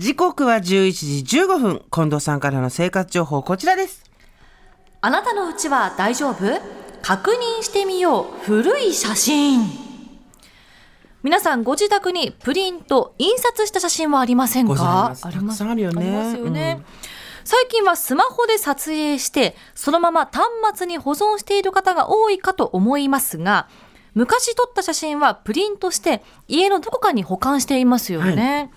時刻は11時15分。近藤さんからの生活情報こちらです。あなたのうちは大丈夫？確認してみよう。古い写真。皆さんご自宅にプリント印刷した写真はありませんございかます。あるよね。ありますよね、最近はスマホで撮影してそのまま端末に保存している方が多いかと思いますが昔撮った写真はプリントして家のどこかに保管していますよね、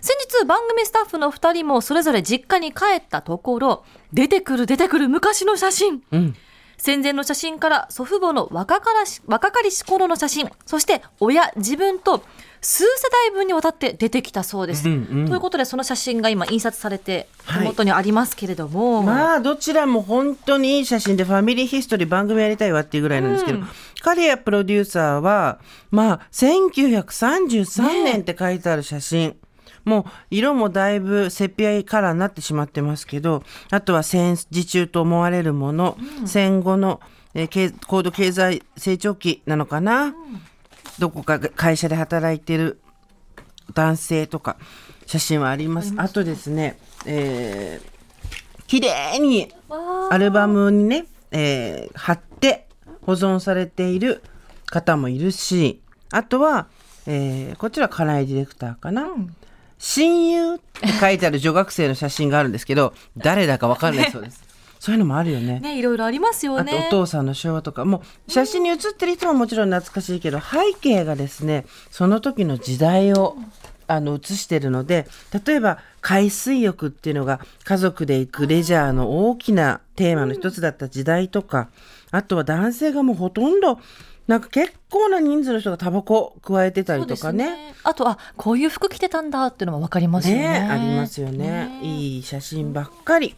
先日番組スタッフの2人もそれぞれ実家に帰ったところ出てくる出てくる昔の写真、うん。戦前の写真から祖父母の若からし若かりし頃の写真そして親自分と数世代分にわたって出てきたそうです。うんうんということでその写真が今印刷されてはい。手元にありますけれども、まあどちらも本当にいい写真でファミリーヒストリー番組やりたいわっていうぐらいなんですけど、うん。刈谷プロデューサーはまあ1933年って書いてある写真、もう色もだいぶセピアカラーになってしまってますけどあとは戦時中と思われるもの、戦後の、えー経高度経済成長期なのかな、どこかが会社で働いてる男性とか写真はあります。あとですね、えー綺麗にアルバムにね、えー貼って保存されている方もいるし、あとは、えーこちら金井ディレクターかな？親友って書いてある女学生の写真があるんですけど、誰だかわかんないそうです。そういうのもあるよね。ねいろいろありますよあとおね。父さんの昭和とかもう写真に写ってる人ももちろん懐かしいけど背景がですねその時の時代をあの写してるので例えば海水浴っていうのが家族で行くレジャーの大きなテーマの一つだった時代とかあとは男性がもうほとんどなんか結構な人数の人がタバコ加えてたりとかね。そうですあとあこういう服着てたんだっていうのもわかりますよねねありますよねいい写真ばっかり。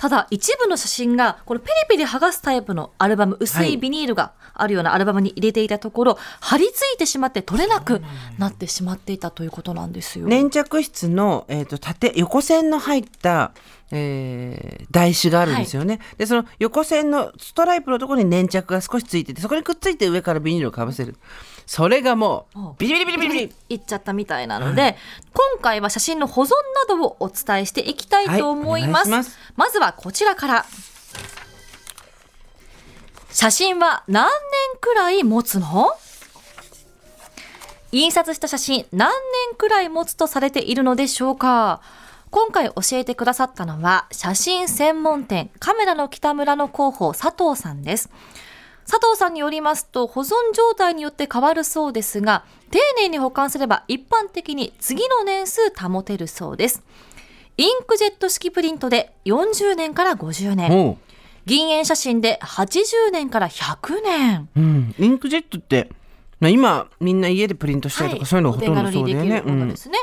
ただ一部の写真がこのペリペリ剥がすタイプのアルバム薄いビニールがあるようなアルバムに入れていたところ、貼り付いてしまって取れなくなってしまっていたということなんですよ。粘着質の、えー、と縦横線の入った、えー台紙があるんですよね、でその横線のストライプのところに粘着が少しついててそこにくっついて上からビニールをかぶせる。それがもうビリビリビリビリビリ。いっちゃったみたいなので、今回は写真の保存などをお伝えしていきたいと思います。はい。ます。まずはこちらから。写真は何年くらい持つの？印刷した写真何年くらい持つとされているのでしょうか？今回教えてくださったのは写真専門店カメラの北村の広報佐藤さんです。佐藤さんによりますと保存状態によって変わるそうですが丁寧に保管すれば一般的に次の年数保てるそうです。インクジェット式プリントで40年から50年。も銀塩写真で80年から100年。う、うん、インクジェットってまあ今みんな家でプリントしたりとか、そういうのがほとんどそうだよね。ですね。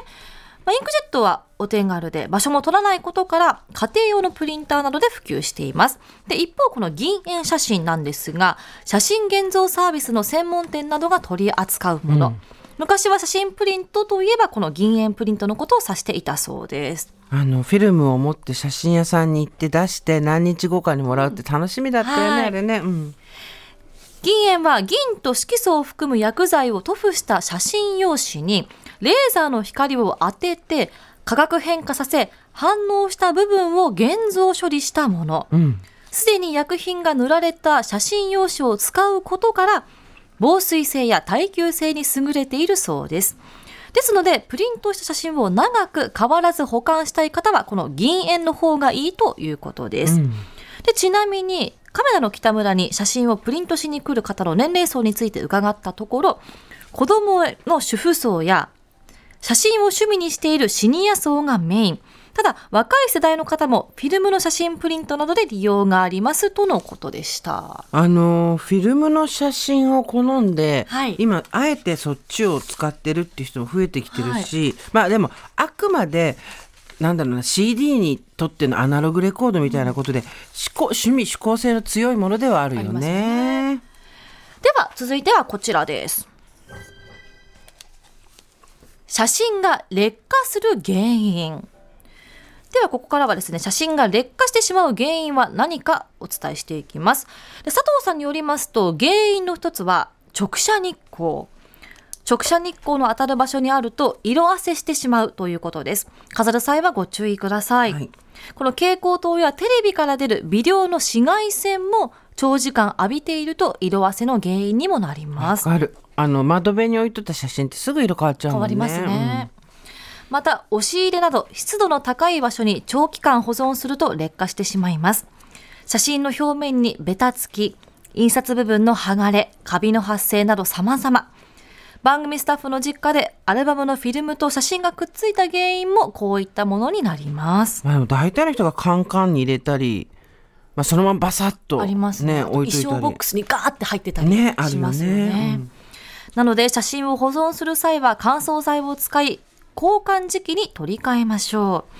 まあ、インクジェットはお手軽で場所も取らないことから家庭用のプリンターなどで普及しています。で一方この銀塩写真なんですが写真現像サービスの専門店などが取り扱うもの、昔は写真プリントといえばこの銀塩プリントのことを指していたそうです。あのフィルムを持って写真屋さんに行って出して何日後かにもらうって楽しみだったよね、はい。あれね、うん、銀塩は銀と色素を含む薬剤を塗布した写真用紙にレーザーの光を当てて化学変化させ反応した部分を現像処理したもの。うん、すでに薬品が塗られた写真用紙を使うことから防水性や耐久性に優れているそうです。ですのでプリントした写真を長く変わらず保管したい方はこの銀塩の方がいいということです、うん。でちなみにカメラの北村に写真をプリントしに来る方の年齢層について伺ったところ子供の主婦層や写真を趣味にしているシニア層がメイン。ただ若い世代の方もフィルムの写真プリントなどで利用がありますとのことでした。あのフィルムの写真を好んで、はい。今あえてそっちを使ってるっていう人も増えてきてるし、まあでもあくまでなんだろうな CD にとってのアナログレコードみたいなことで、思考趣味思考性の強いものではあるよありますね。では続いてはこちらです写真が劣化する原因。ではここからはですね写真が劣化してしまう原因は何かお伝えしていきます。で佐藤さんによりますと原因の一つは直射日光。直射日光の当たる場所にあると色あせしてしまうということです。飾る際はご注意ください、はい。この蛍光灯やテレビから出る微量の紫外線も長時間浴びていると色あせの原因にもなります。わかる。あの窓辺に置いとった写真ってすぐ色変わっちゃうもんね。変わりますね。また、押し入れなど湿度の高い場所に長期間保存すると劣化してしまいます。写真の表面にベタつき、印刷部分の剥がれ、カビの発生など様々。番組スタッフの実家でアルバムのフィルムと写真がくっついた原因もこういったものになります。まあ、でも大体の人がカンカンに入れたり、まあ、そのままバサッとありますね。置いといたり衣装ボック。スにガーって入ってたりしますよね。ねうんなので写真を保存する際は乾燥剤を使い、交換時期に取り替えましょう。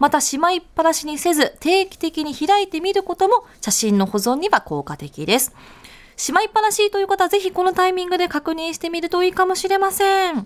またしまいっぱなしにせず定期的に開いてみることも写真の保存には効果的です。しまいっぱなしという方はぜひこのタイミングで確認してみるといいかもしれません。はい。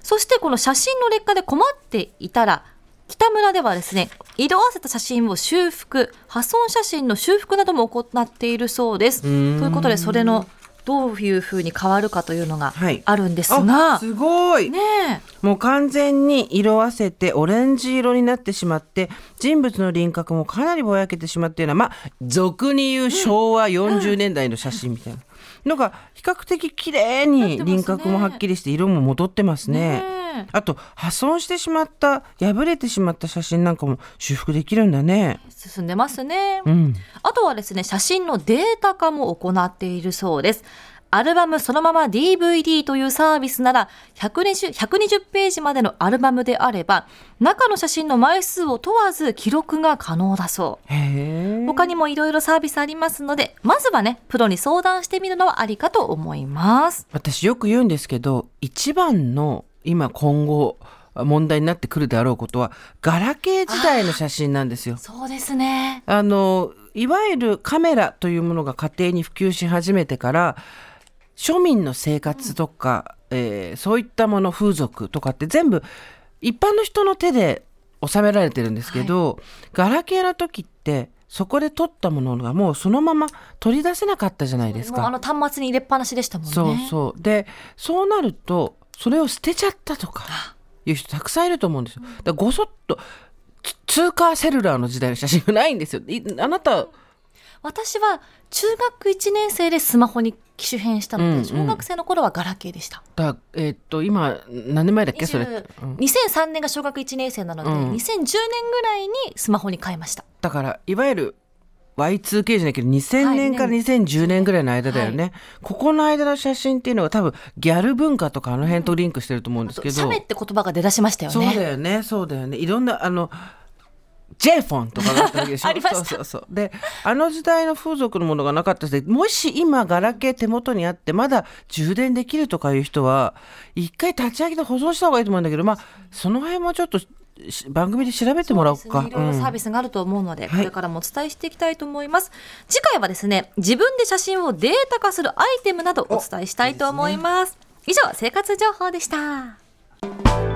そしてこの写真の劣化で困っていたら、北村ではですね、色あせた写真を修復、破損写真の修復なども行っているそうです。ということで、それのどういうふうに変わるかというのがはい。あるんですあが、すごい、ねえ、もう完全に色あせてオレンジ色になってしまって人物の輪郭もかなりぼやけてしまっているようなまあ俗に言う昭和40年代の写真みたいな。のが比較的綺麗に輪郭もはっきりして色も戻ってますね。ねえあと破損してしまった破れてしまった写真なんかも修復できるんだね。進んでますね。うん、あとはですね、写真のデータ化も行っているそうです。アルバムそのまま DVD というサービスなら120 120ページまでのアルバムであれば中の写真の枚数を問わず記録が可能だそう。他にもいろいろサービスありますので、まずはね、プロに相談してみるのはありかと思います。私よく言うんですけど一番の今今後問題になってくるであろうことはガラケー時代の写真なんですよ。そうですね。あのいわゆるカメラというものが家庭に普及し始めてから庶民の生活とか、えーそういったもの風俗とかって全部一般の人の手で収められてるんですけど、ガラケーの時ってそこで撮ったものがもうそのまま取り出せなかったじゃないですか。あの端末に入れっぱなしでしたもんね。そうそうでそうなるとそれを捨てちゃったとかいう人たくさんいると思うんですよ。だごそっとつ通貨セルラーの時代の写真がないんですよ。いあなた私は中学1年生でスマホに機種変したので、うんうん小学生の頃はガラケーでした。だえーっと今何年前だっけそれ、20うん2003年が小学1年生なので、うん2010年ぐらいにスマホに変えました。だからいわゆる Y2K じゃないけど2000年から2010年ぐらいの間だよね、ここの間の写真っていうのは多分ギャル文化とかあの辺とリンクしてると思うんですけど、メって言葉が出だしましたよそうね。だよね。そうだよね。いろんなあの J フォンとかがあったわけでしょ？ありました。そうそうそう。であの時代の風俗のものがなかったのでもし今ガラケー手元にあってまだ充電できるとかいう人は一回立ち上げて保存した方がいいと思うんだけどまあその辺もちょっとし番組で調べてもらおうかねいろいろサービスがあると思うので、はいこれからもお伝えしていきたいと思います。次回はですね、自分で写真をデータ化するアイテムなどお伝えしたいと思います。以上、生活情報でした。